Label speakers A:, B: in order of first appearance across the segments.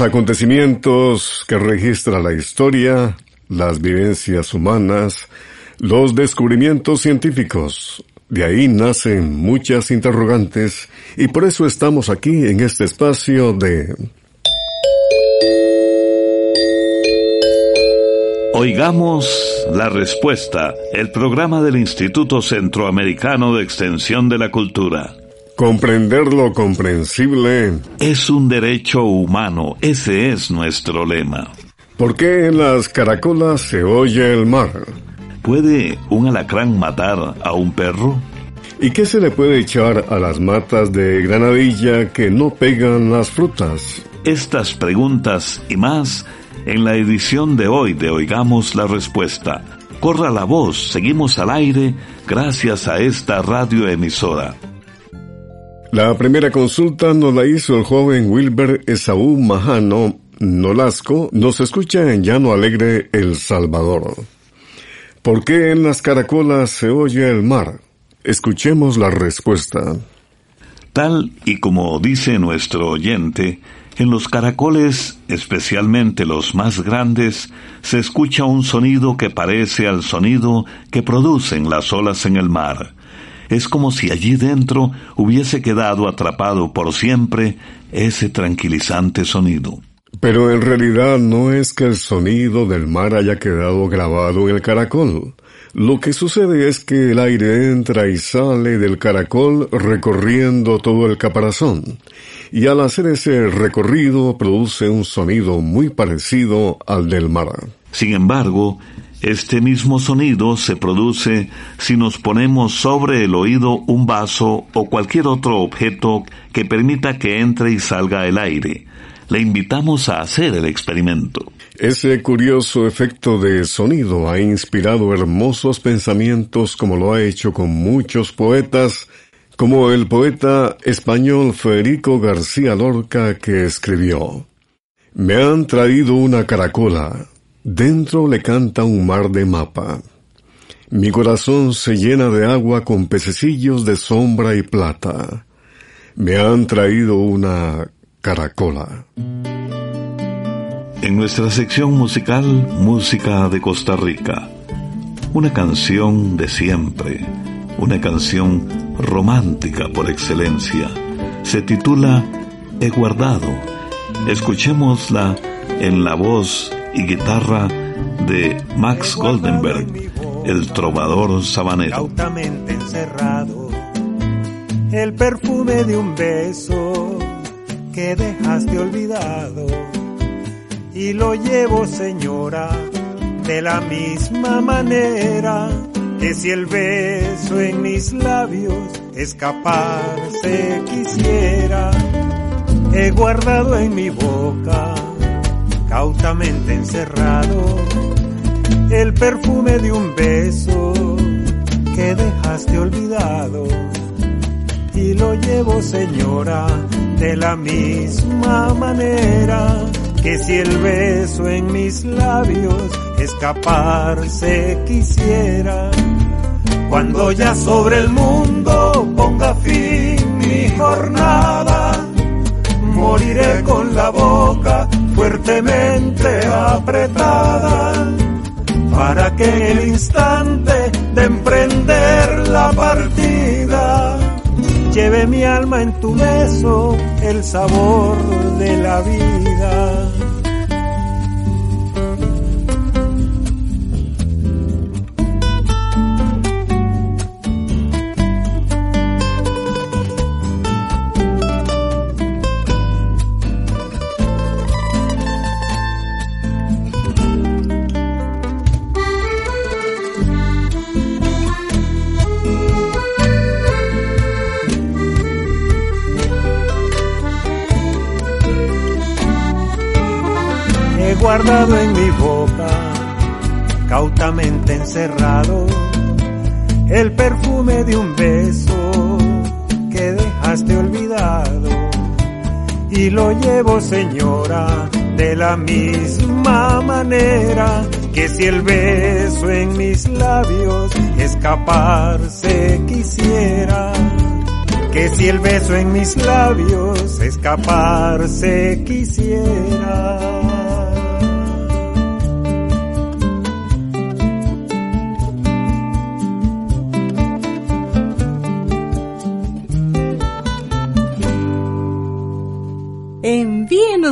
A: Los acontecimientos que registra la historia, las vivencias humanas, los descubrimientos científicos. De ahí nacen muchas interrogantes y por eso estamos aquí en este espacio de...
B: Oigamos la respuesta, el programa del Instituto Centroamericano de Extensión de la Cultura.
A: Comprender lo comprensible
B: es un derecho humano, ese es nuestro lema.
A: ¿Por qué en las caracolas se oye el mar?
B: ¿Puede un alacrán matar a un perro?
A: ¿Y qué se le puede echar a las matas de granadilla que no pegan las frutas?
B: Estas preguntas y más en la edición de hoy de Oigamos la Respuesta. Corra la voz, seguimos al aire gracias a esta radioemisora.
A: La primera consulta nos la hizo el joven Wilber Esaú Majano Nolasco, nos escucha en Llano Alegre, El Salvador. ¿Por qué en las caracolas se oye el mar? Escuchemos la respuesta.
B: Tal y como dice nuestro oyente, en los caracoles, especialmente los más grandes, se escucha un sonido que parece al sonido que producen las olas en el mar es como si allí dentro hubiese quedado atrapado por siempre ese tranquilizante sonido.
A: Pero en realidad no es que el sonido del mar haya quedado grabado en el caracol. Lo que sucede es que el aire entra y sale del caracol recorriendo todo el caparazón, y al hacer ese recorrido produce un sonido muy parecido al del mar.
B: Sin embargo, este mismo sonido se produce si nos ponemos sobre el oído un vaso o cualquier otro objeto que permita que entre y salga el aire. Le invitamos a hacer el experimento.
A: Ese curioso efecto de sonido ha inspirado hermosos pensamientos como lo ha hecho con muchos poetas, como el poeta español Federico García Lorca que escribió Me han traído una caracola, Dentro le canta un mar de mapa. Mi corazón se llena de agua con pececillos de sombra y plata. Me han traído una caracola.
B: En nuestra sección musical, Música de Costa Rica, una canción de siempre, una canción romántica por excelencia, se titula He guardado. Escuchémosla en la voz y guitarra de Max Goldenberg, el trovador sabanero.
C: Cautamente encerrado, el perfume de un beso que dejaste olvidado. Y lo llevo, señora, de la misma manera que si el beso en mis labios escaparse quisiera. He guardado en mi boca cautamente encerrado, el perfume de un beso que dejaste olvidado. Y lo llevo, señora, de la misma manera que si el beso en mis labios escaparse quisiera. Cuando ya sobre el mundo ponga fin mi jornada, moriré con la boca fuertemente apretada para que en el instante de emprender la partida lleve mi alma en tu beso el sabor de la vida. Misma manera que si el beso en mis labios escaparse quisiera. que si el beso en mis labios escaparse quisiera.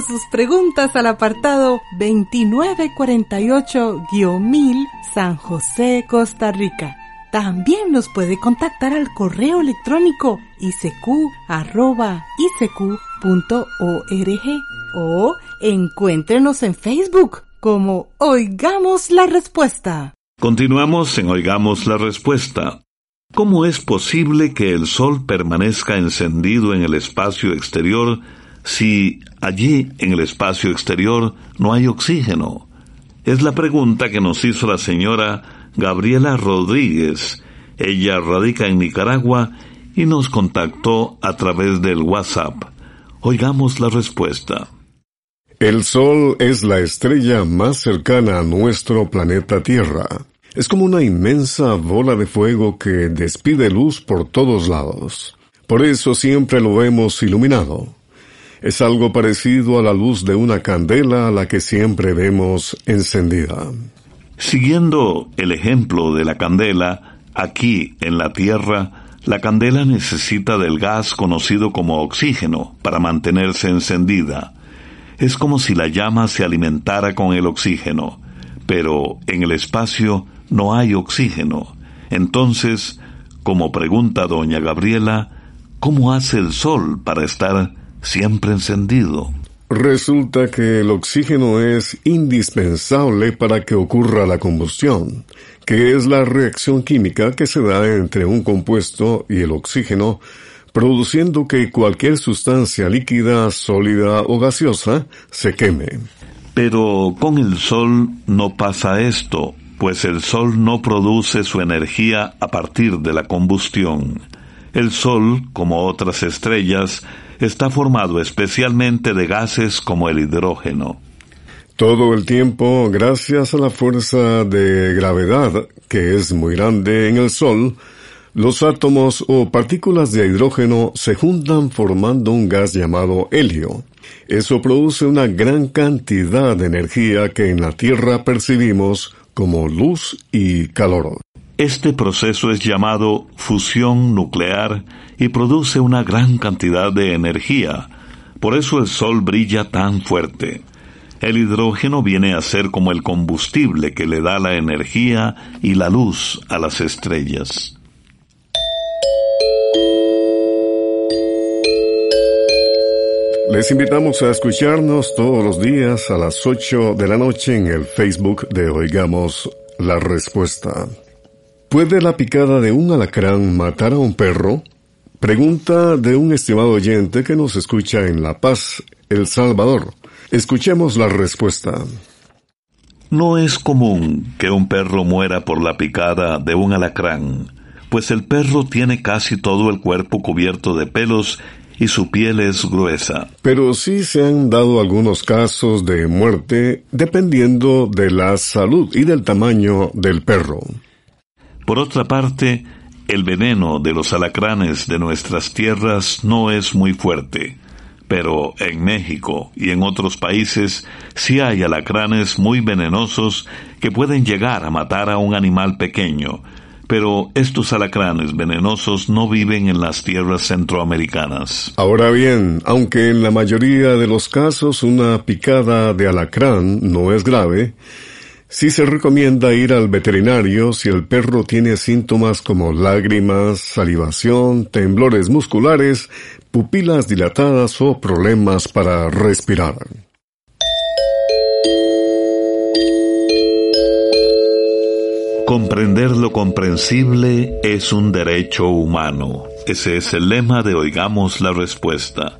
D: Sus preguntas al apartado 2948-1000 San José, Costa Rica. También nos puede contactar al correo electrónico isq.org o encuéntrenos en Facebook como Oigamos la Respuesta.
B: Continuamos en Oigamos la Respuesta. ¿Cómo es posible que el sol permanezca encendido en el espacio exterior si allí en el espacio exterior no hay oxígeno? Es la pregunta que nos hizo la señora Gabriela Rodríguez. Ella radica en Nicaragua y nos contactó a través del WhatsApp. Oigamos la respuesta.
A: El Sol es la estrella más cercana a nuestro planeta Tierra. Es como una inmensa bola de fuego que despide luz por todos lados. Por eso siempre lo vemos iluminado. Es algo parecido a la luz de una candela a la que siempre vemos encendida.
B: Siguiendo el ejemplo de la candela, aquí en la Tierra, la candela necesita del gas conocido como oxígeno para mantenerse encendida. Es como si la llama se alimentara con el oxígeno, pero en el espacio no hay oxígeno. Entonces, como pregunta doña Gabriela, ¿cómo hace el sol para estar siempre encendido.
A: Resulta que el oxígeno es indispensable para que ocurra la combustión, que es la reacción química que se da entre un compuesto y el oxígeno, produciendo que cualquier sustancia líquida, sólida o gaseosa se queme.
B: Pero con el Sol no pasa esto, pues el Sol no produce su energía a partir de la combustión. El Sol, como otras estrellas, está formado especialmente de gases como el hidrógeno.
A: Todo el tiempo, gracias a la fuerza de gravedad, que es muy grande en el Sol, los átomos o partículas de hidrógeno se juntan formando un gas llamado helio. Eso produce una gran cantidad de energía que en la Tierra percibimos como luz y calor.
B: Este proceso es llamado fusión nuclear y produce una gran cantidad de energía. Por eso el Sol brilla tan fuerte. El hidrógeno viene a ser como el combustible que le da la energía y la luz a las estrellas.
A: Les invitamos a escucharnos todos los días a las 8 de la noche en el Facebook de Oigamos la Respuesta. ¿Puede la picada de un alacrán matar a un perro? Pregunta de un estimado oyente que nos escucha en La Paz, El Salvador. Escuchemos la respuesta.
B: No es común que un perro muera por la picada de un alacrán, pues el perro tiene casi todo el cuerpo cubierto de pelos y su piel es gruesa.
A: Pero sí se han dado algunos casos de muerte dependiendo de la salud y del tamaño del perro.
B: Por otra parte, el veneno de los alacranes de nuestras tierras no es muy fuerte, pero en México y en otros países sí hay alacranes muy venenosos que pueden llegar a matar a un animal pequeño, pero estos alacranes venenosos no viven en las tierras centroamericanas.
A: Ahora bien, aunque en la mayoría de los casos una picada de alacrán no es grave, Sí se recomienda ir al veterinario si el perro tiene síntomas como lágrimas, salivación, temblores musculares, pupilas dilatadas o problemas para respirar.
B: Comprender lo comprensible es un derecho humano. Ese es el lema de Oigamos la Respuesta.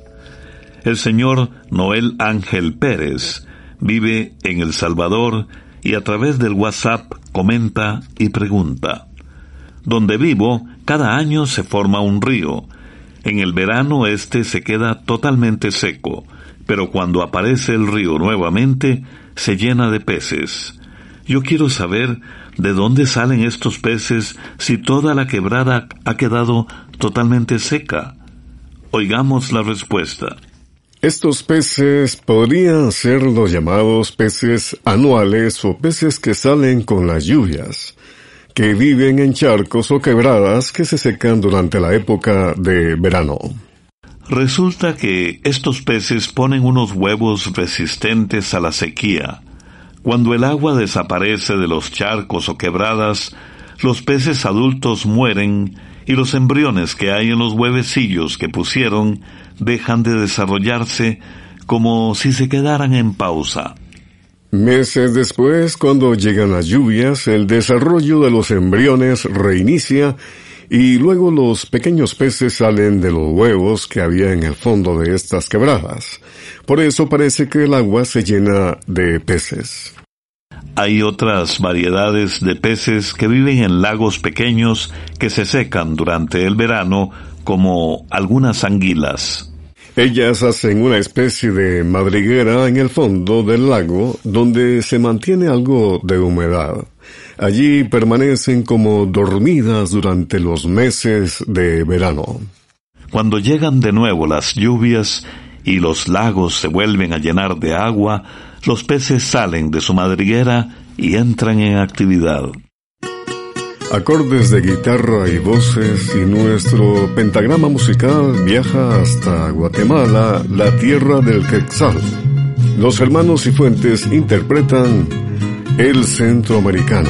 B: El señor Noel Ángel Pérez vive en El Salvador y a través del WhatsApp comenta y pregunta. Donde vivo, cada año se forma un río. En el verano este se queda totalmente seco, pero cuando aparece el río nuevamente, se llena de peces. Yo quiero saber de dónde salen estos peces si toda la quebrada ha quedado totalmente seca. Oigamos la respuesta.
E: Estos peces podrían ser los llamados peces anuales o peces que salen con las lluvias, que viven en charcos o quebradas que se secan durante la época de verano.
B: Resulta que estos peces ponen unos huevos resistentes a la sequía. Cuando el agua desaparece de los charcos o quebradas, los peces adultos mueren y los embriones que hay en los huevecillos que pusieron dejan de desarrollarse como si se quedaran en pausa.
E: Meses después, cuando llegan las lluvias, el desarrollo de los embriones reinicia y luego los pequeños peces salen de los huevos que había en el fondo de estas quebradas. Por eso parece que el agua se llena de peces.
B: Hay otras variedades de peces que viven en lagos pequeños que se secan durante el verano, como algunas anguilas.
E: Ellas hacen una especie de madriguera en el fondo del lago donde se mantiene algo de humedad. Allí permanecen como dormidas durante los meses de verano.
B: Cuando llegan de nuevo las lluvias y los lagos se vuelven a llenar de agua, los peces salen de su madriguera y entran en actividad
E: acordes de guitarra y voces y nuestro pentagrama musical viaja hasta Guatemala, la tierra del Quetzal. Los hermanos y fuentes interpretan El Centroamericano.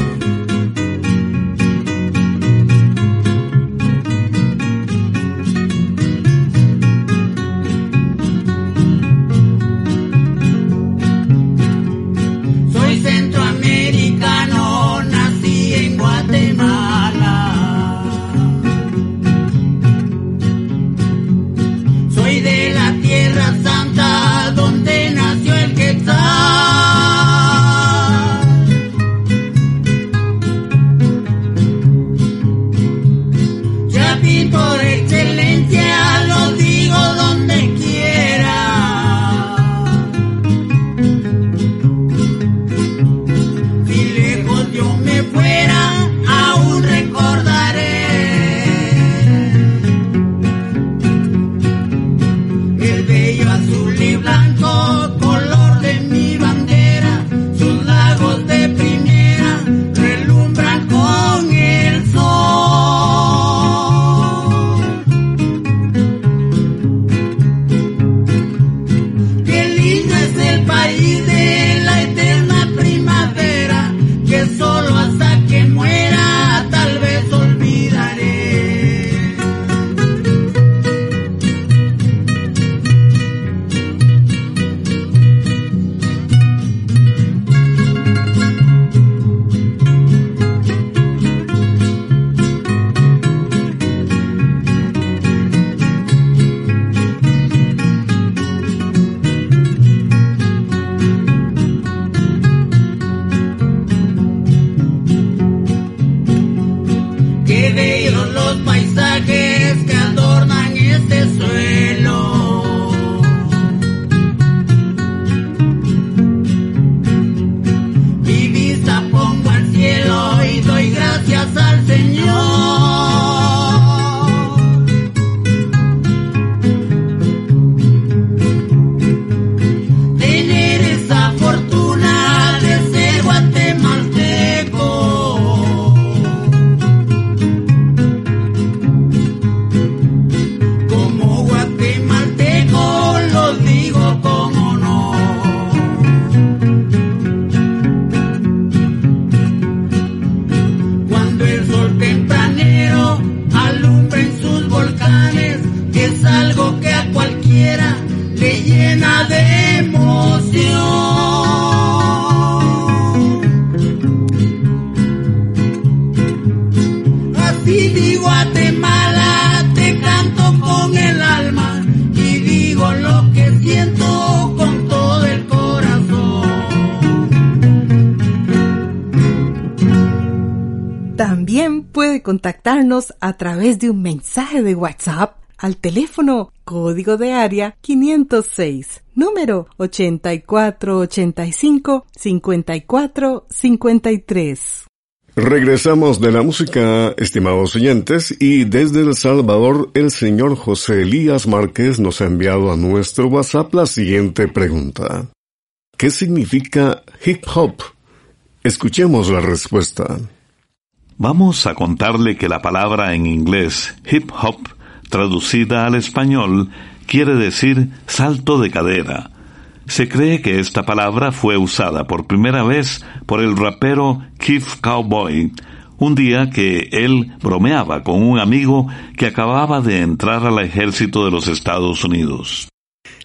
F: A través de un mensaje de WhatsApp al teléfono código de área 506, número 8485 5453.
A: Regresamos de la música, estimados oyentes, y desde El Salvador el señor José Elías Márquez nos ha enviado a nuestro WhatsApp la siguiente pregunta. ¿Qué significa hip hop? Escuchemos la respuesta.
B: Vamos a contarle que la palabra en inglés hip hop, traducida al español, quiere decir salto de cadera. Se cree que esta palabra fue usada por primera vez por el rapero Keith Cowboy, un día que él bromeaba con un amigo que acababa de entrar al ejército de los Estados Unidos.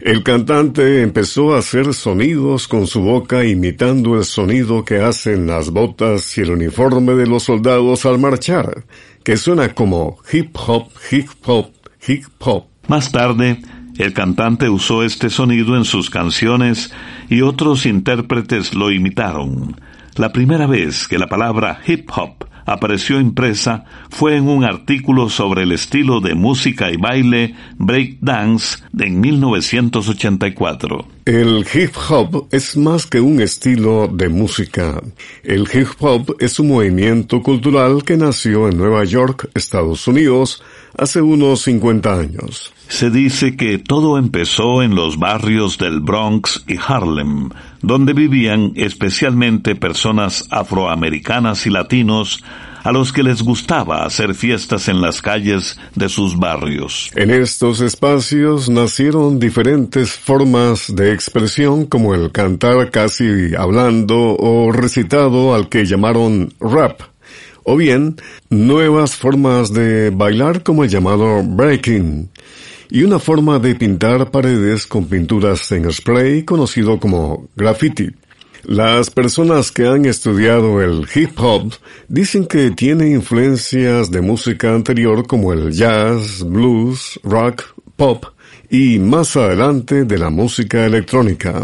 A: El cantante empezó a hacer sonidos con su boca imitando el sonido que hacen las botas y el uniforme de los soldados al marchar, que suena como hip hop, hip hop, hip hop.
B: Más tarde, el cantante usó este sonido en sus canciones y otros intérpretes lo imitaron. La primera vez que la palabra hip hop apareció impresa fue en un artículo sobre el estilo de música y baile break dance en 1984.
A: El hip hop es más que un estilo de música. El hip hop es un movimiento cultural que nació en Nueva York, Estados Unidos, hace unos 50 años.
B: Se dice que todo empezó en los barrios del Bronx y Harlem, donde vivían especialmente personas afroamericanas y latinos a los que les gustaba hacer fiestas en las calles de sus barrios.
A: En estos espacios nacieron diferentes formas de expresión como el cantar casi hablando o recitado al que llamaron rap o bien nuevas formas de bailar como el llamado breaking y una forma de pintar paredes con pinturas en spray conocido como graffiti. Las personas que han estudiado el hip hop dicen que tiene influencias de música anterior como el jazz, blues, rock, pop y más adelante de la música electrónica.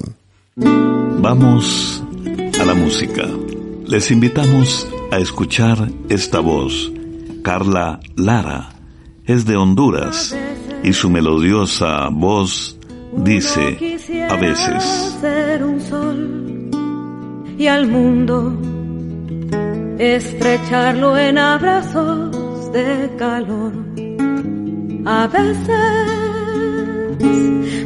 B: Vamos a la música. Les invitamos a escuchar esta voz. Carla Lara es de Honduras y su melodiosa voz dice a veces
G: ser un sol y al mundo estrecharlo en abrazos de calor. A veces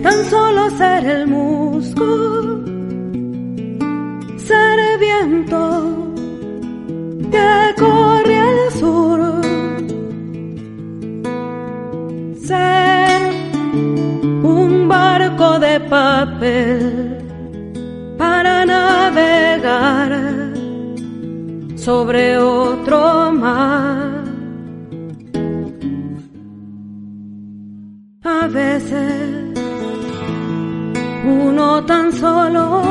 G: tan solo ser el musgo, sobre otro mar. A veces uno tan solo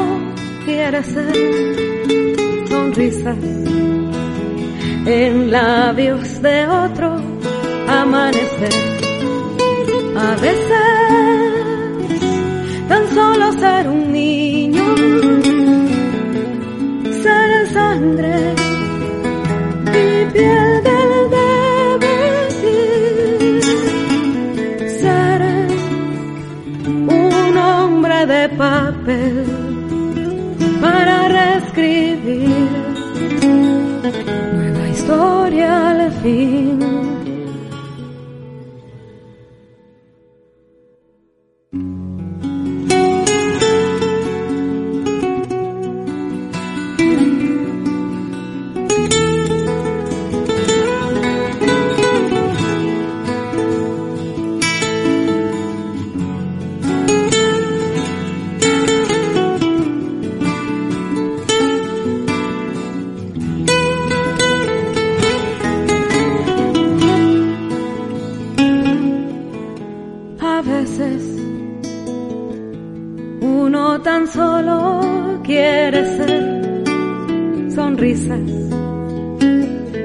G: quiere ser sonrisas en labios de otro amanecer. A veces tan solo ser un niño, ser sangre piel del devenir, ser un hombre de papel para reescribir nueva historia al fin.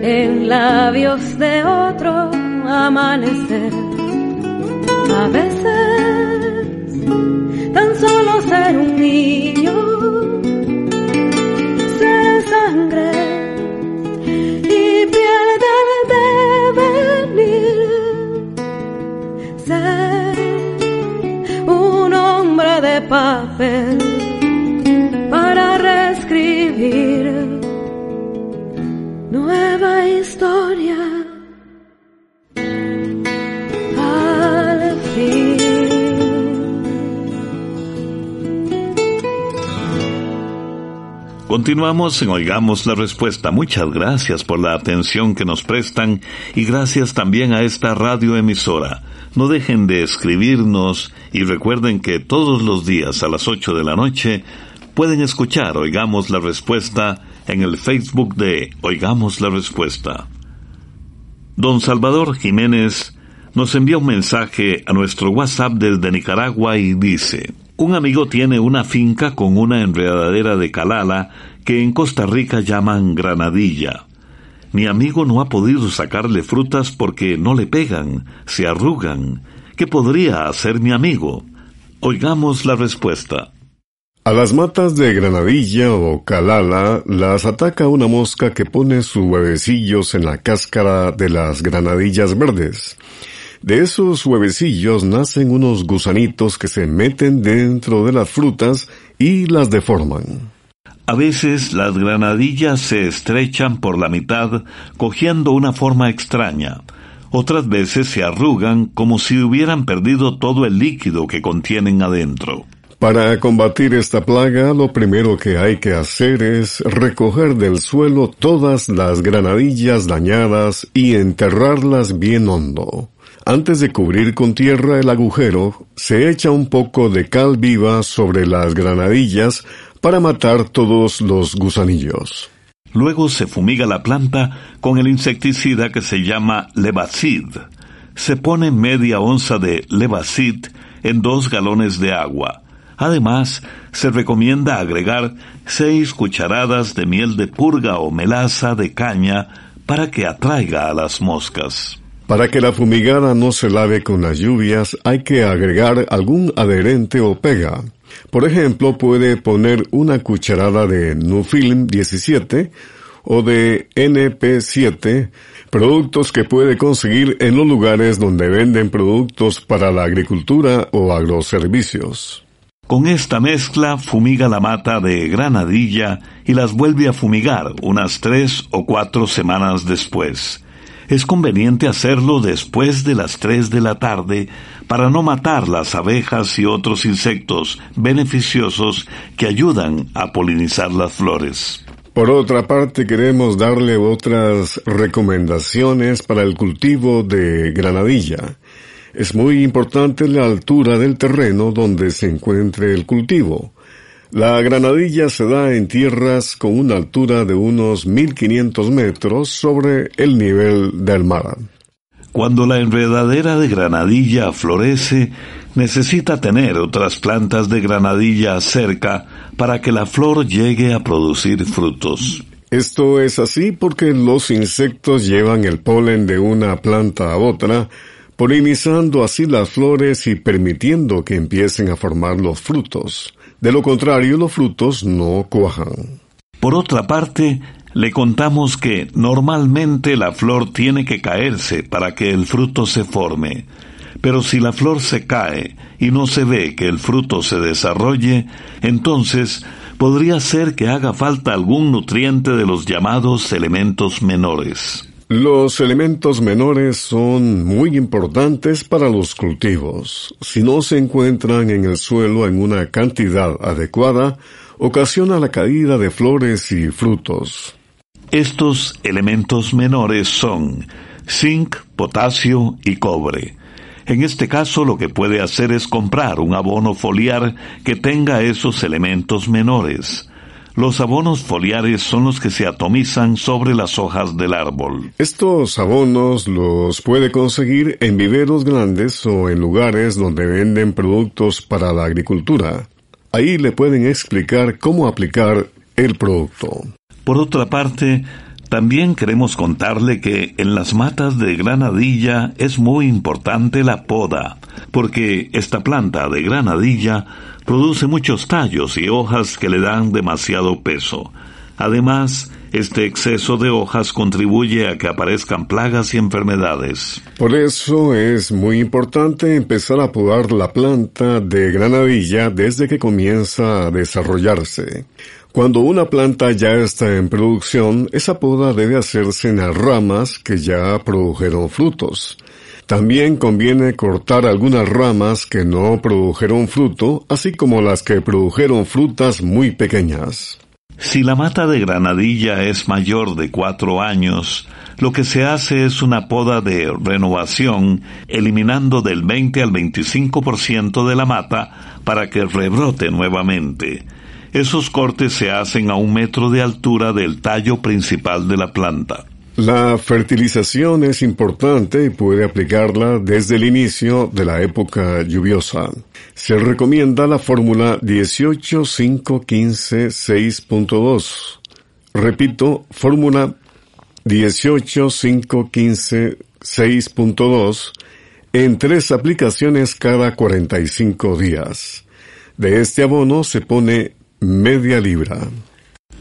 G: En labios de otro amanecer. A veces tan solo ser un niño, ser sangre y piel del devenir ser un hombre de papel
B: Continuamos en Oigamos la Respuesta. Muchas gracias por la atención que nos prestan y gracias también a esta radioemisora. No dejen de escribirnos y recuerden que todos los días a las 8 de la noche pueden escuchar Oigamos la Respuesta en el Facebook de Oigamos la Respuesta. Don Salvador Jiménez nos envía un mensaje a nuestro WhatsApp desde Nicaragua y dice, un amigo tiene una finca con una enredadera de calala que en Costa Rica llaman granadilla. Mi amigo no ha podido sacarle frutas porque no le pegan, se arrugan. ¿Qué podría hacer mi amigo? Oigamos la respuesta.
A: A las matas de granadilla o calala las ataca una mosca que pone sus huevecillos en la cáscara de las granadillas verdes. De esos huevecillos nacen unos gusanitos que se meten dentro de las frutas y las deforman.
B: A veces las granadillas se estrechan por la mitad, cogiendo una forma extraña. Otras veces se arrugan como si hubieran perdido todo el líquido que contienen adentro.
A: Para combatir esta plaga, lo primero que hay que hacer es recoger del suelo todas las granadillas dañadas y enterrarlas bien hondo. Antes de cubrir con tierra el agujero, se echa un poco de cal viva sobre las granadillas para matar todos los gusanillos.
B: Luego se fumiga la planta con el insecticida que se llama levacid. Se pone media onza de levacid en dos galones de agua. Además, se recomienda agregar seis cucharadas de miel de purga o melaza de caña para que atraiga a las moscas.
A: Para que la fumigada no se lave con las lluvias, hay que agregar algún adherente o pega. Por ejemplo, puede poner una cucharada de Nufilm 17 o de NP7, productos que puede conseguir en los lugares donde venden productos para la agricultura o agroservicios.
B: Con esta mezcla fumiga la mata de granadilla y las vuelve a fumigar unas tres o cuatro semanas después es conveniente hacerlo después de las tres de la tarde para no matar las abejas y otros insectos beneficiosos que ayudan a polinizar las flores.
A: Por otra parte, queremos darle otras recomendaciones para el cultivo de granadilla. Es muy importante la altura del terreno donde se encuentre el cultivo. La granadilla se da en tierras con una altura de unos 1500 metros sobre el nivel del mar.
B: Cuando la enredadera de granadilla florece, necesita tener otras plantas de granadilla cerca para que la flor llegue a producir frutos.
A: Esto es así porque los insectos llevan el polen de una planta a otra, polinizando así las flores y permitiendo que empiecen a formar los frutos. De lo contrario, los frutos no cuajan.
B: Por otra parte, le contamos que normalmente la flor tiene que caerse para que el fruto se forme. Pero si la flor se cae y no se ve que el fruto se desarrolle, entonces podría ser que haga falta algún nutriente de los llamados elementos menores.
A: Los elementos menores son muy importantes para los cultivos. Si no se encuentran en el suelo en una cantidad adecuada, ocasiona la caída de flores y frutos.
B: Estos elementos menores son zinc, potasio y cobre. En este caso lo que puede hacer es comprar un abono foliar que tenga esos elementos menores. Los abonos foliares son los que se atomizan sobre las hojas del árbol.
A: Estos abonos los puede conseguir en viveros grandes o en lugares donde venden productos para la agricultura. Ahí le pueden explicar cómo aplicar el producto.
B: Por otra parte, también queremos contarle que en las matas de granadilla es muy importante la poda, porque esta planta de granadilla produce muchos tallos y hojas que le dan demasiado peso. Además, este exceso de hojas contribuye a que aparezcan plagas y enfermedades.
A: Por eso es muy importante empezar a podar la planta de granadilla desde que comienza a desarrollarse. Cuando una planta ya está en producción, esa poda debe hacerse en las ramas que ya produjeron frutos. También conviene cortar algunas ramas que no produjeron fruto, así como las que produjeron frutas muy pequeñas.
B: Si la mata de granadilla es mayor de cuatro años, lo que se hace es una poda de renovación, eliminando del 20 al 25% de la mata para que rebrote nuevamente. Esos cortes se hacen a un metro de altura del tallo principal de la planta.
A: La fertilización es importante y puede aplicarla desde el inicio de la época lluviosa. Se recomienda la fórmula 18515-6.2. Repito, fórmula 18515-6.2 en tres aplicaciones cada 45 días. De este abono se pone media libra.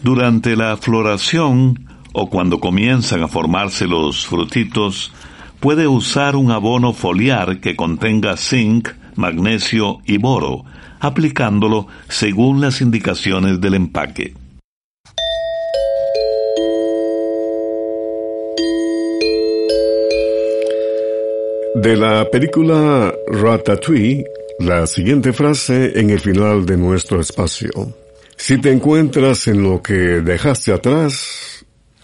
B: Durante la floración, o cuando comienzan a formarse los frutitos, puede usar un abono foliar que contenga zinc, magnesio y boro, aplicándolo según las indicaciones del empaque.
A: De la película Ratatouille, la siguiente frase en el final de nuestro espacio. Si te encuentras en lo que dejaste atrás,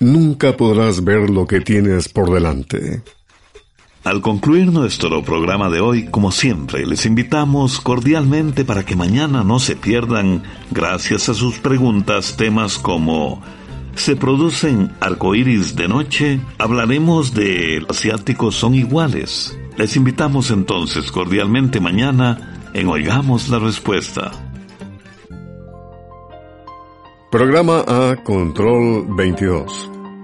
A: nunca podrás ver lo que tienes por delante.
B: Al concluir nuestro programa de hoy, como siempre, les invitamos cordialmente para que mañana no se pierdan, gracias a sus preguntas, temas como ¿Se producen arcoíris de noche? Hablaremos de los asiáticos son iguales. Les invitamos entonces cordialmente mañana en Oigamos la Respuesta.
A: Programa A Control 22.